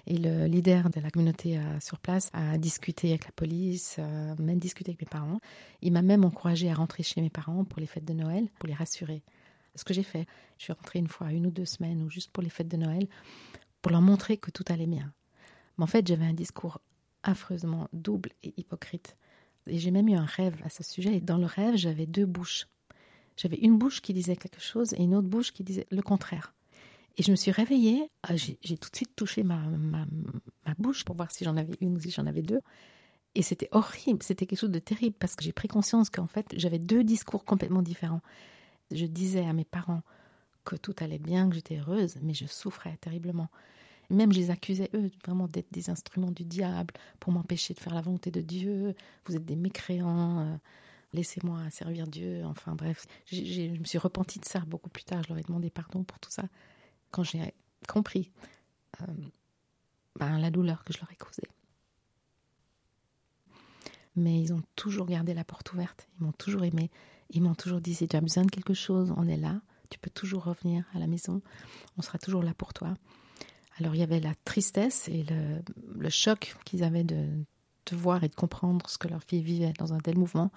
Et le leader de la communauté euh, sur place a discuté avec la police, même discuté avec mes parents. Il m'a même encouragé à rentrer chez mes parents pour les fêtes de Noël, pour les rassurer. Ce que j'ai fait, je suis rentrée une fois, une ou deux semaines, ou juste pour les fêtes de Noël, pour leur montrer que tout allait bien. Mais en fait, j'avais un discours affreusement double et hypocrite. Et j'ai même eu un rêve à ce sujet. Et dans le rêve, j'avais deux bouches. J'avais une bouche qui disait quelque chose et une autre bouche qui disait le contraire. Et je me suis réveillée, ah, j'ai tout de suite touché ma, ma, bouche pour voir si j'en avais une ou si j'en avais deux. Et c'était horrible, c'était quelque chose de terrible parce que j'ai pris conscience qu'en fait j'avais deux discours complètement différents. Je disais à mes parents que tout allait bien, que j'étais heureuse, mais je souffrais terriblement. Même je les accusais, eux, vraiment d'être des instruments du diable pour m'empêcher de faire la volonté de Dieu. Vous êtes des mécréants. Euh, laissez-moi servir Dieu. Enfin bref, je me suis repentie de ça beaucoup plus tard. Je leur ai demandé pardon pour tout ça. Quand j'ai compris euh, ben, la douleur que je leur ai causée. Mais ils ont toujours gardé la porte ouverte. Ils m'ont toujours aimé. Ils m'ont toujours dit si tu as besoin de quelque chose, on est là. Tu peux toujours revenir à la maison. On sera toujours là pour toi. Alors il y avait la tristesse et le, le choc qu'ils avaient de, de voir et de comprendre ce que leur fille vivait dans un tel mouvement.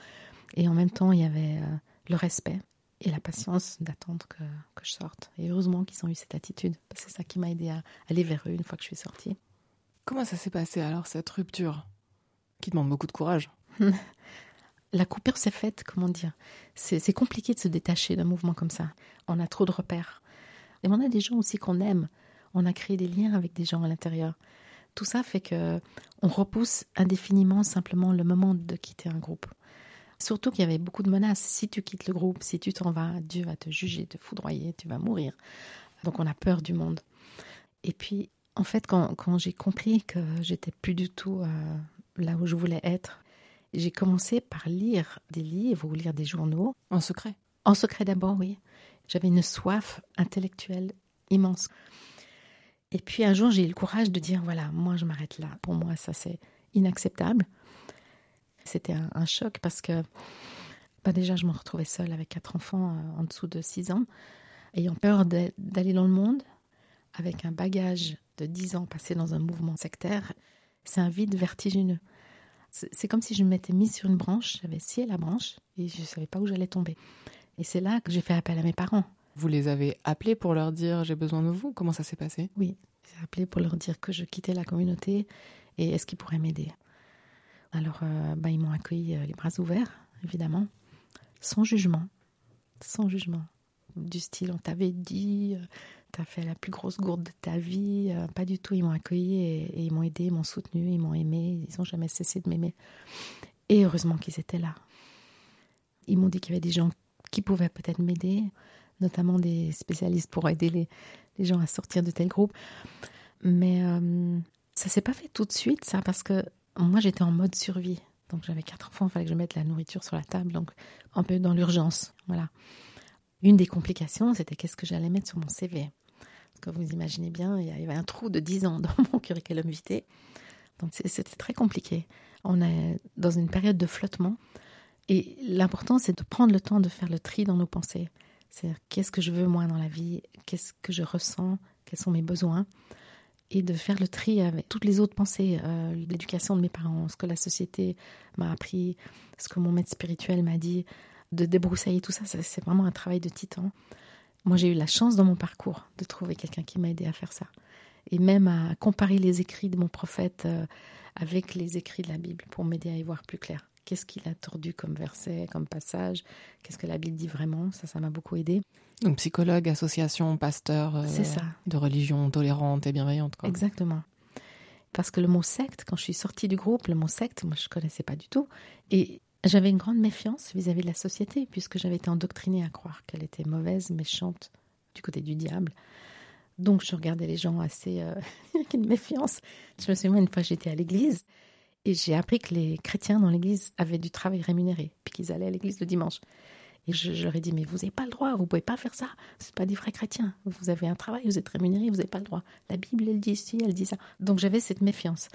Et en même temps, il y avait euh, le respect et la patience d'attendre que, que, je sorte. Et heureusement qu'ils ont eu cette attitude, parce que c'est ça qui m'a aidé à aller vers eux une fois que je suis sortie. Comment ça s'est passé alors, cette rupture Qui demande beaucoup de courage? la coupure s'est faite, comment dire? C'est compliqué de se détacher d'un mouvement comme ça. On a trop de repères. Et on a des gens aussi qu'on aime. On a créé des liens avec des gens à l'intérieur. Tout ça fait que on repousse indéfiniment simplement le moment de quitter un groupe. Surtout qu'il y avait beaucoup de menaces. Si tu quittes le groupe, si tu t'en vas, Dieu va te juger, te foudroyer, tu vas mourir. Donc on a peur du monde. Et puis, en fait, quand, j'ai compris que j'étais plus du tout euh, là où je voulais être, j'ai commencé par lire des livres ou lire des journaux. En secret? En secret d'abord, oui. J'avais une soif intellectuelle immense. Et puis un jour, j'ai eu le courage de dire, voilà, moi je m'arrête là. Pour moi, ça c'est inacceptable. C'était un, choc parce que bah déjà, je me retrouvais seule avec quatre enfants euh, en dessous de six ans, ayant peur d'aller dans le monde avec un bagage de dix ans passé dans un mouvement sectaire. C'est un vide vertigineux. C'est comme si je m'étais mise sur une branche, j'avais scié la branche et je ne savais pas où j'allais tomber. Et c'est là que j'ai fait appel à mes parents. Vous les avez appelés pour leur dire j'ai besoin de vous Comment ça s'est passé? Oui, j'ai appelé pour leur dire que je quittais la communauté et est-ce qu'ils pourraient m'aider? Alors, euh, bah, ils m'ont accueilli euh, les bras ouverts, évidemment, sans jugement. Sans jugement. Du style, on t'avait dit, euh, t'as fait la plus grosse gourde de ta vie. pas du tout, ils m'ont accueilli et, ils m'ont aidé, ils m'ont soutenu, ils m'ont aimé, ils n'ont jamais cessé de m'aimer. Et heureusement qu'ils étaient là. Ils m'ont dit qu'il y avait des gens qui pouvaient peut-être m'aider, notamment des spécialistes pour aider les, gens à sortir de tel groupe. Mais ça s'est pas fait tout de suite, ça, parce que moi, j'étais en mode survie. Donc, j'avais quatre enfants, il fallait que je mette la nourriture sur la table, donc un peu dans l'urgence. Voilà. Une des complications, c'était qu'est-ce que j'allais mettre sur mon CV. Parce que vous imaginez bien, il y avait un trou de 10 ans dans mon curriculum vitae. Donc, c'était très compliqué. On est dans une période de flottement. Et l'important, c'est de prendre le temps de faire le tri dans nos pensées. C'est-à-dire, qu'est-ce que je veux moi dans la vie? Qu'est-ce que je ressens? Quels sont mes besoins? Et de faire le tri avec toutes les autres pensées, euh, l'éducation de mes parents, ce que la société m'a appris, ce que mon maître spirituel m'a dit, de débroussailler tout ça, c'est vraiment un travail de titan. Moi, j'ai eu la chance dans mon parcours de trouver quelqu'un qui m'a aidé à faire ça. Et même à comparer les écrits de mon prophète euh, avec les écrits de la Bible pour m'aider à y voir plus clair. Qu'est-ce qu'il a tordu comme verset, comme passage, qu'est-ce que la Bible dit vraiment? Ça, ça m'a beaucoup aidé. Donc psychologue, association, pasteur euh, C'est ça. de religion tolérante et bienveillante. Quoi. Exactement. Parce que le mot secte, quand je suis sortie du groupe, le mot secte, moi je connaissais pas du tout. Et j'avais une grande méfiance vis-à-vis de la société, puisque j'avais été endoctrinée à croire qu'elle était mauvaise, méchante, du côté du diable. Donc je regardais les gens assez euh, avec une méfiance. Je me souviens une fois j'étais à l'église et j'ai appris que les chrétiens dans l'église avaient du travail rémunéré, puis qu'ils allaient à l'église le dimanche. Et je, leur ai dit, mais vous n'avez pas le droit, vous pouvez pas faire ça. C'est pas des vrais chrétiens. Vous avez un travail, vous êtes rémunéré, vous n'avez pas le droit. La Bible, elle dit ci, elle dit ça. Donc j'avais cette méfiance.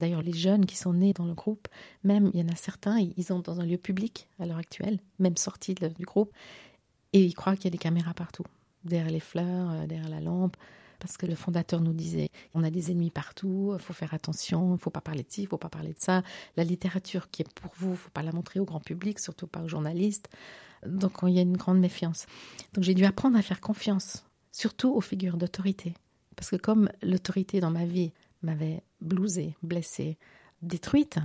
D'ailleurs, les jeunes qui sont nés dans le groupe, même il y en a certains, ils sont dans un lieu public à l'heure actuelle, même sortis du groupe, et ils croient qu'il y a des caméras partout, derrière les fleurs, euh, derrière la lampe. Parce que le fondateur nous disait, on a des ennemis partout, il faut faire attention, il ne faut pas parler de ci, il ne faut pas parler de ça. La littérature qui est pour vous, il ne faut pas la montrer au grand public, surtout pas aux journalistes. Donc il y a une grande méfiance. Donc j'ai dû apprendre à faire confiance, surtout aux figures d'autorité. Parce que comme l'autorité dans ma vie m'avait blousée, blessée, détruite,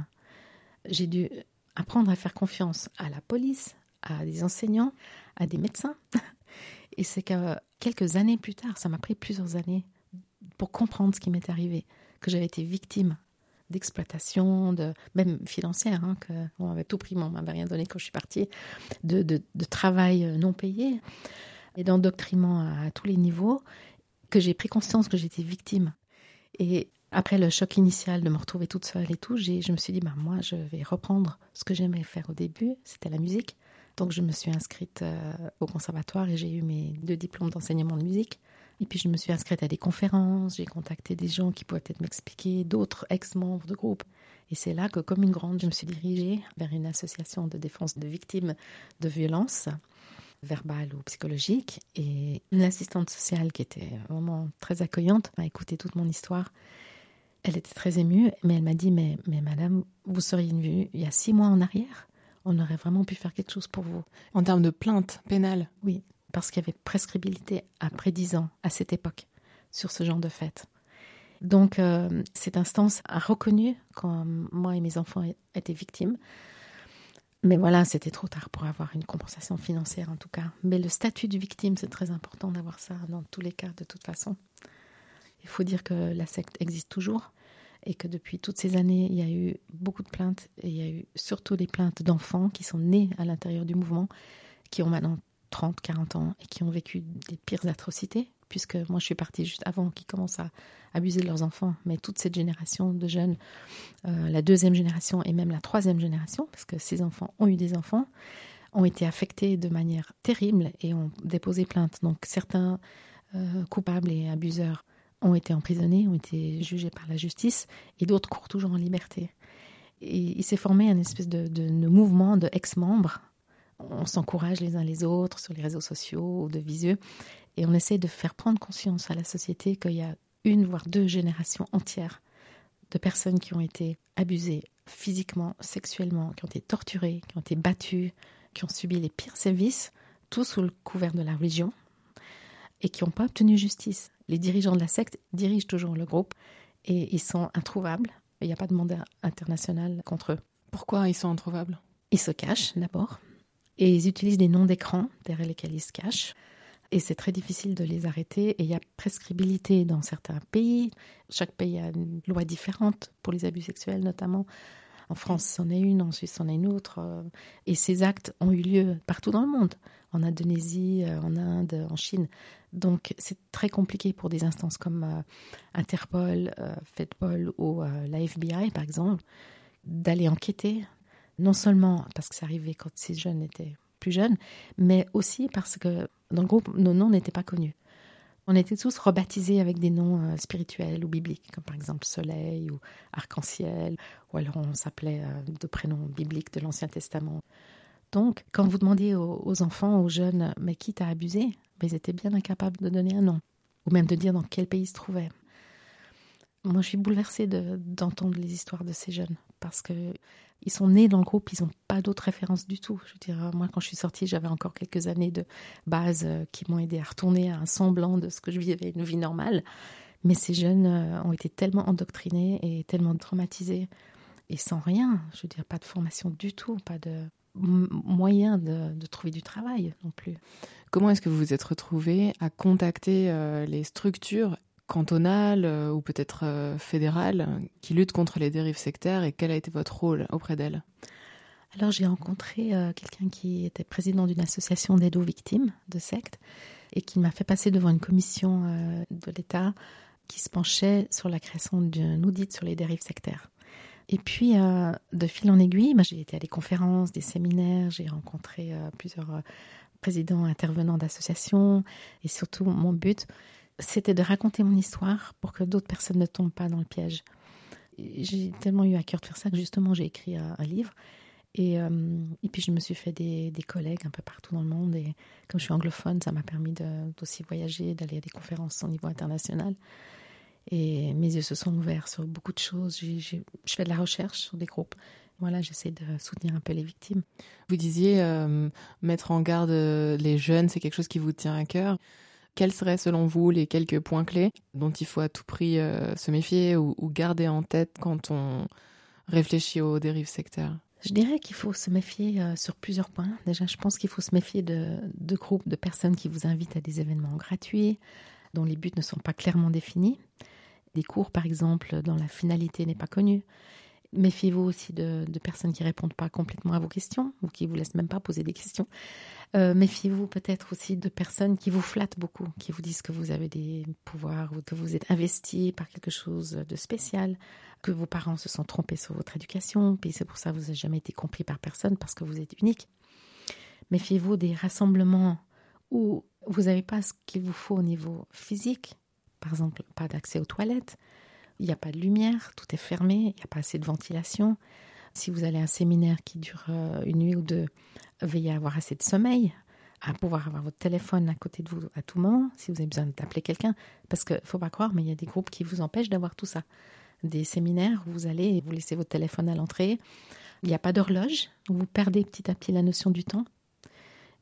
j'ai dû apprendre à faire confiance à la police, à des enseignants, à des médecins. Et c'est que quelques années plus tard, ça m'a pris plusieurs années pour comprendre ce qui m'est arrivé, que j'avais été victime d'exploitation, de, même financière, hein, que on m'avait tout pris, mais on m'avait rien donné quand je suis partie, de, travail euh, non payé et d'endoctrinement à, à tous les niveaux, que j'ai pris conscience que j'étais victime. Et après le choc initial de me retrouver toute seule et tout, je me suis dit, bah, moi, je vais reprendre ce que j'aimais faire au début, c'était la musique. Donc, je me suis inscrite euh, au conservatoire et j'ai eu mes deux diplômes d'enseignement de musique. Et puis, je me suis inscrite à des conférences, j'ai contacté des gens qui pouvaient peut-être m'expliquer, d'autres ex-membres de groupe. Et c'est là que, comme une grande, je me suis dirigée vers une association de défense de victimes de violences verbales ou psychologiques. Et une assistante sociale qui était vraiment très accueillante m'a écouté toute mon histoire. Elle était très émue, mais elle m'a dit mais, mais madame, vous seriez venue il y a six mois en arrière on aurait vraiment pu faire quelque chose pour vous. En termes de plainte pénale Oui, parce qu'il y avait prescriptibilité après dix ans à cette époque sur ce genre de fait. Donc, euh, cette instance a reconnu quand moi et mes enfants étaient victimes. Mais voilà, c'était trop tard pour avoir une compensation financière en tout cas. Mais le statut de victime, c'est très important d'avoir ça dans tous les cas de toute façon. Il faut dire que la secte existe toujours et que depuis toutes ces années, il y a eu beaucoup de plaintes et il y a eu surtout des plaintes d'enfants qui sont nés à l'intérieur du mouvement, qui ont maintenant 30, 40 ans et qui ont vécu des pires atrocités, puisque moi je suis partie juste avant qu'ils commencent à abuser de leurs enfants, mais toute cette génération de jeunes, euh, la deuxième génération et même la troisième génération, parce que ces enfants ont eu des enfants, ont été affectés de manière terrible et ont déposé plainte. Donc certains euh, coupables et abuseurs ont été emprisonnés, ont été jugés par la justice, et d'autres courent toujours en liberté. Et il s'est formé un espèce de, de, mouvement de ex-membres. On s'encourage les uns les autres sur les réseaux sociaux ou de visieux, et on essaie de faire prendre conscience à la société qu'il y a une voire deux générations entières de personnes qui ont été abusées physiquement, sexuellement, qui ont été torturées, qui ont été battues, qui ont subi les pires sévices, tout sous le couvert de la religion, et qui n'ont pas obtenu justice. Les dirigeants de la secte dirigent toujours le groupe et ils sont introuvables. Il n'y a pas de mandat international contre eux. Pourquoi ils sont introuvables? Ils se cachent d'abord et ils utilisent des noms d'écran derrière lesquels ils se cachent. Et c'est très difficile de les arrêter. Et il y a prescriptibilité dans certains pays. Chaque pays a une loi différente pour les abus sexuels notamment. En France, c'en est une, en Suisse, c'en est une autre. Et ces actes ont eu lieu partout dans le monde, en Indonésie, en Inde, en Chine. Donc c'est très compliqué pour des instances comme euh, Interpol, euh, FedPol ou euh, la FBI, par exemple, d'aller enquêter, non seulement parce que c'est arrivé quand ces jeunes étaient plus jeunes, mais aussi parce que dans le groupe, nos noms n'étaient pas connus. On était tous rebaptisés avec des noms euh, spirituels ou bibliques, comme par exemple Soleil ou Arc-en-Ciel, ou alors on s'appelait euh, de prénoms bibliques de l'Ancien Testament. Donc, quand vous demandiez aux, enfants, aux jeunes, mais qui t'a abusé? Mais Ils étaient bien incapables de donner un nom, ou même de dire dans quel pays ils se trouvaient. Moi, je suis bouleversée d'entendre de, les histoires de ces jeunes, parce que ils sont nés dans le groupe, ils n'ont pas d'autres références du tout. Je veux dire, moi, quand je suis sortie, j'avais encore quelques années de base qui m'ont aidé à retourner à un semblant de ce que je vivais, une vie normale. Mais ces jeunes ont été tellement endoctrinés et tellement traumatisés. et sans rien. Je veux dire, pas de formation du tout, pas de moyen de, trouver du travail non plus. Comment est-ce que vous vous êtes retrouvé à contacter euh, les structures cantonales euh, ou peut-être euh, fédérales qui luttent contre les dérives sectaires et quel a été votre rôle auprès d'elles? Alors j'ai rencontré quelqu'un qui était président d'une association d'aide aux victimes de sectes et qui m'a fait passer devant une commission de l'État qui se penchait sur la création d'un audit sur les dérives sectaires. Et puis, euh, de fil en aiguille, j'ai été à des conférences, des séminaires, j'ai rencontré euh, plusieurs euh, présidents, intervenants d'associations. Et surtout, mon but, c'était de raconter mon histoire pour que d'autres personnes ne tombent pas dans le piège. J'ai tellement eu à cœur de faire ça que justement, j'ai écrit un, livre. Et, et, puis, je me suis fait des, des, collègues un peu partout dans le monde. Et comme je suis anglophone, ça m'a permis d'aussi voyager, d'aller à des conférences au niveau international. Et mes yeux se sont ouverts sur beaucoup de choses. je fais de la recherche sur des groupes. Voilà, j'essaie de soutenir un peu les victimes. Vous disiez euh, mettre en garde euh, les jeunes, c'est quelque chose qui vous tient à cœur. Quels seraient selon vous les quelques points clés dont il faut à tout prix euh, se méfier ou, garder en tête quand on réfléchit aux dérives sectaires? Je dirais qu'il faut se méfier sur plusieurs points. Déjà, je pense qu'il faut se méfier de, de groupes de personnes qui vous invitent à des événements gratuits, dont les buts ne sont pas clairement définis des cours, par exemple, dont la finalité n'est pas connue. Méfiez-vous aussi de, personnes qui répondent pas complètement à vos questions ou qui vous laissent même pas poser des questions. Euh, méfiez-vous peut-être aussi de personnes qui vous flattent beaucoup, qui vous disent que vous avez des pouvoirs ou que vous êtes investi par quelque chose de spécial, que vos parents se sont trompés sur votre éducation, puis c'est pour ça que vous n'avez jamais été compris par personne parce que vous êtes unique. Méfiez-vous des rassemblements où vous n'avez pas ce qu'il vous faut au niveau physique, par exemple, pas d'accès aux toilettes, il n'y a pas de lumière, tout est fermé, il n'y a pas assez de ventilation. Si vous allez à un séminaire qui dure euh, une nuit ou deux, veillez à avoir assez de sommeil, à pouvoir avoir votre téléphone à côté de vous à tout moment, si vous avez besoin d'appeler quelqu'un. Parce qu'il ne faut pas croire, mais il y a des groupes qui vous empêchent d'avoir tout ça. Des séminaires où vous allez et vous laissez votre téléphone à l'entrée. Il n'y a pas d'horloge, vous perdez petit à petit la notion du temps.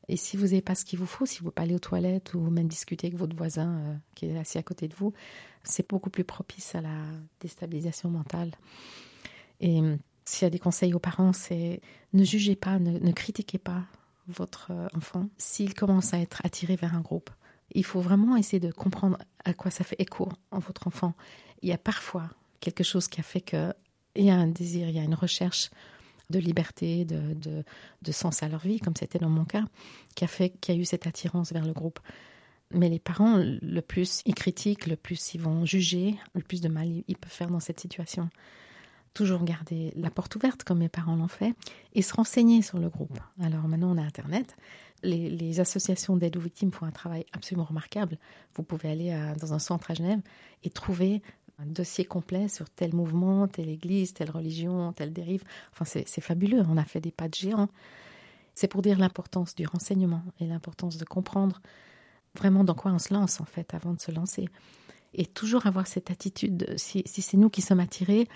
Et si vous n'avez pas ce qu'il vous faut, si vous pas aller aux toilettes ou même discuter avec votre voisin euh, qui est assis à côté de vous, c'est beaucoup plus propice à la déstabilisation mentale. Et euh, s'il y a des conseils aux parents, c'est ne jugez pas, ne, critiquez pas votre euh, enfant s'il commence à être attiré vers un groupe. Il faut vraiment essayer de comprendre à quoi ça fait écho en votre enfant. Il y a parfois quelque chose qui a fait qu'il y a un désir, il y a une recherche de liberté, de, de, sens à leur vie, comme c'était dans mon cas, qui a fait qu'il y a eu cette attirance vers le groupe. Mais les parents, le plus ils critiquent, le plus ils vont juger, le plus de mal ils peuvent faire dans cette situation. Toujours garder la porte ouverte comme mes parents l'ont fait et se renseigner sur le groupe. Alors maintenant on a Internet. Les, les associations d'aide aux victimes font un travail absolument remarquable. Vous pouvez aller dans un centre à Genève et trouver un dossier complet sur tel mouvement, telle église, telle religion, telle dérive. Enfin, c'est fabuleux. On a fait des pas de géants. C'est pour dire l'importance du renseignement et l'importance de comprendre vraiment dans quoi on se lance, en fait, avant de se lancer. Et toujours avoir cette attitude, si, c'est nous qui sommes attirés,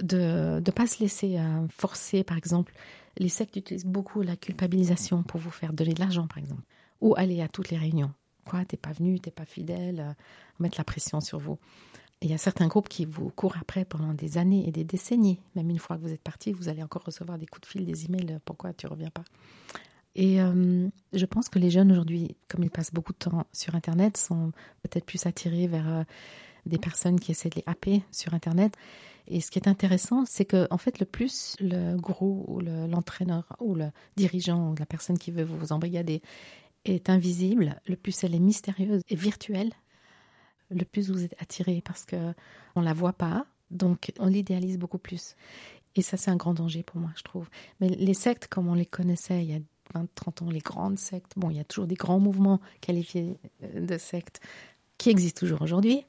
de ne pas se laisser euh, forcer, par exemple. Les sectes utilisent beaucoup la culpabilisation pour vous faire donner de l'argent, par exemple, ou aller à toutes les réunions. Quoi, t'es pas venu, t'es pas fidèle, euh, mettre la pression sur vous il y a certains groupes qui vous courent après pendant des années et des décennies. Même une fois que vous êtes parti, vous allez encore recevoir des coups de fil, des emails. Pourquoi tu reviens pas Et euh, je pense que les jeunes aujourd'hui, comme ils passent beaucoup de temps sur Internet, sont peut-être plus attirés vers euh, des personnes qui essaient de les happer sur Internet. Et ce qui est intéressant, c'est que en fait, le plus le gourou ou l'entraîneur ou le dirigeant ou la personne qui veut vous embrigader est invisible, le plus elle est mystérieuse et virtuelle, le plus vous êtes attiré parce que on la voit pas, donc on l'idéalise beaucoup plus. Et ça, c'est un grand danger pour moi, je trouve. Mais les sectes, comme on les connaissait il y a 20, 30 ans, les grandes sectes, bon, il y a toujours des grands mouvements qualifiés euh, de sectes qui existent toujours aujourd'hui,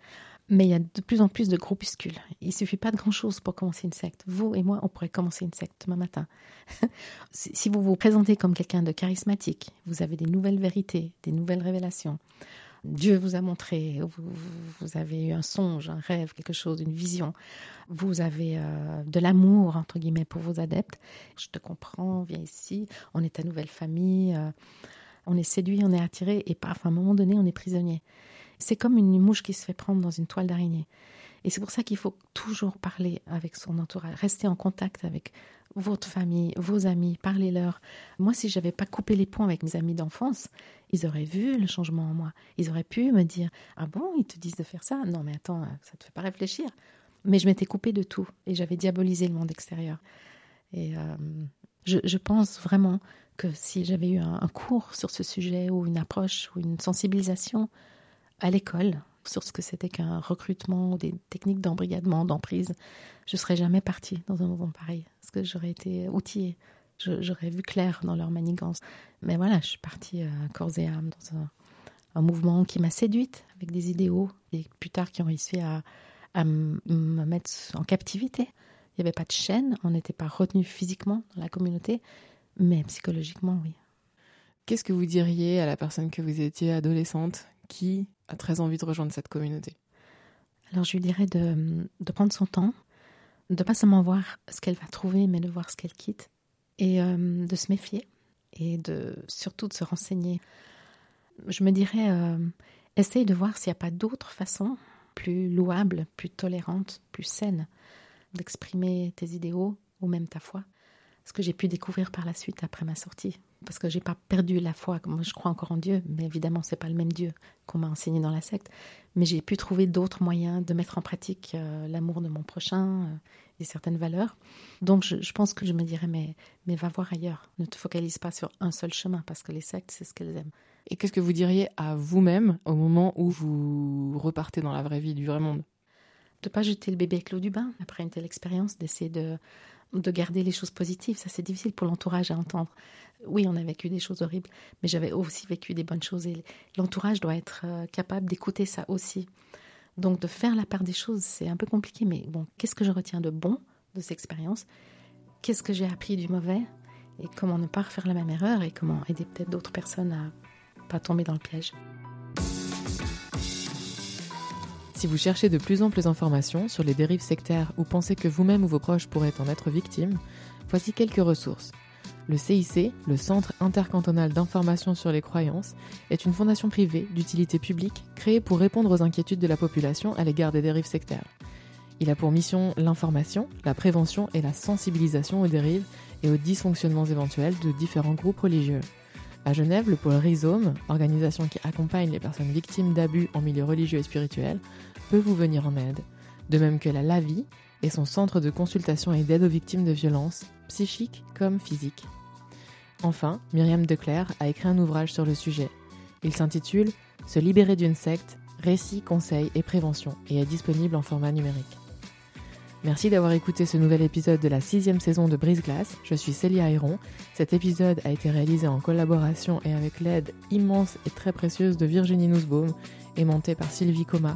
mais il y a de plus en plus de groupuscules. Il suffit pas de grand-chose pour commencer une secte. Vous et moi, on pourrait commencer une secte demain matin. si vous vous présentez comme quelqu'un de charismatique, vous avez des nouvelles vérités, des nouvelles révélations, Dieu vous a montré, vous, avez eu un songe, un rêve, quelque chose, une vision. Vous avez euh, de l'amour, entre guillemets, pour vos adeptes. Je te comprends, viens ici, on est ta nouvelle famille. Euh, on est séduit, on est attiré, et paf, à un moment donné, on est prisonnier. C'est comme une mouche qui se fait prendre dans une toile d'araignée. Et c'est pour ça qu'il faut toujours parler avec son entourage, rester en contact avec votre famille, vos amis, parlez-leur. Moi, si j'avais pas coupé les ponts avec mes amis d'enfance, ils auraient vu le changement en moi. Ils auraient pu me dire Ah bon, ils te disent de faire ça? Non, mais attends, ça te fait pas réfléchir. Mais je m'étais coupée de tout et j'avais diabolisé le monde extérieur. Et euh, je, pense vraiment que si j'avais eu un, cours sur ce sujet ou une approche ou une sensibilisation à l'école sur ce que c'était qu'un recrutement ou des techniques d'embrigadement, d'emprise, je serais jamais partie dans un mouvement pareil parce que j'aurais été outillée. J'aurais vu clair dans leur manigance. Mais voilà, je suis partie euh, corps et âme dans un, un mouvement qui m'a séduite avec des idéaux et plus tard qui ont réussi à, à me mettre en captivité. Il n'y avait pas de chaîne, on n'était pas retenu physiquement dans la communauté, mais psychologiquement, oui. Qu'est-ce que vous diriez à la personne que vous étiez adolescente qui très envie de rejoindre cette communauté Alors je lui dirais de, de prendre son temps, de pas seulement voir ce qu'elle va trouver, mais de voir ce qu'elle quitte, et euh, de se méfier, et de surtout de se renseigner. Je me dirais, euh, essaye de voir s'il n'y a pas d'autres façons plus louables, plus tolérantes, plus saines d'exprimer tes idéaux ou même ta foi. Ce que j'ai pu découvrir par la suite après ma sortie. Parce que j'ai pas perdu la foi. Moi, je crois encore en Dieu, mais évidemment, c'est pas le même Dieu qu'on m'a enseigné dans la secte. Mais j'ai pu trouver d'autres moyens de mettre en pratique euh, l'amour de mon prochain euh, et certaines valeurs. Donc, je, pense que je me dirais, mais, mais va voir ailleurs. Ne te focalise pas sur un seul chemin, parce que les sectes, c'est ce qu'elles aiment. Et qu'est-ce que vous diriez à vous-même au moment où vous repartez dans la vraie vie du vrai monde? De pas jeter le bébé avec l'eau du bain après une telle expérience, d'essayer de, de garder les choses positives. Ça, c'est difficile pour l'entourage à entendre. Oui, on a vécu des choses horribles, mais j'avais aussi vécu des bonnes choses et l'entourage doit être euh, capable d'écouter ça aussi. Donc, de faire la part des choses, c'est un peu compliqué, mais bon, qu'est-ce que je retiens de bon de cette expérience? Qu'est-ce que j'ai appris du mauvais? Et comment ne pas refaire la même erreur? Et comment aider peut-être d'autres personnes à pas tomber dans le piège? Si vous cherchez de plus amples informations sur les dérives sectaires ou pensez que vous-même ou vos proches pourraient en être victimes, voici quelques ressources. Le CIC, le Centre intercantonal d'information sur les croyances, est une fondation privée d'utilité publique créée pour répondre aux inquiétudes de la population à l'égard des dérives sectaires. Il a pour mission l'information, la prévention et la sensibilisation aux dérives et aux dysfonctionnements éventuels de différents groupes religieux. À Genève, le pôle Rhizome, organisation qui accompagne les personnes victimes d'abus en milieu religieux et spirituel, peut vous venir en aide, de même que la LAVI et son centre de consultation et d'aide aux victimes de violences, psychiques comme physiques. Enfin, Myriam Declerc a écrit un ouvrage sur le sujet. Il s'intitule Se libérer d'une secte, récits, conseils et prévention et est disponible en format numérique. Merci d'avoir écouté ce nouvel épisode de la sixième saison de Brise Glace. Je suis Célia Ayron. Cet épisode a été réalisé en collaboration et avec l'aide immense et très précieuse de Virginie Nussbaum et monté par Sylvie Coma.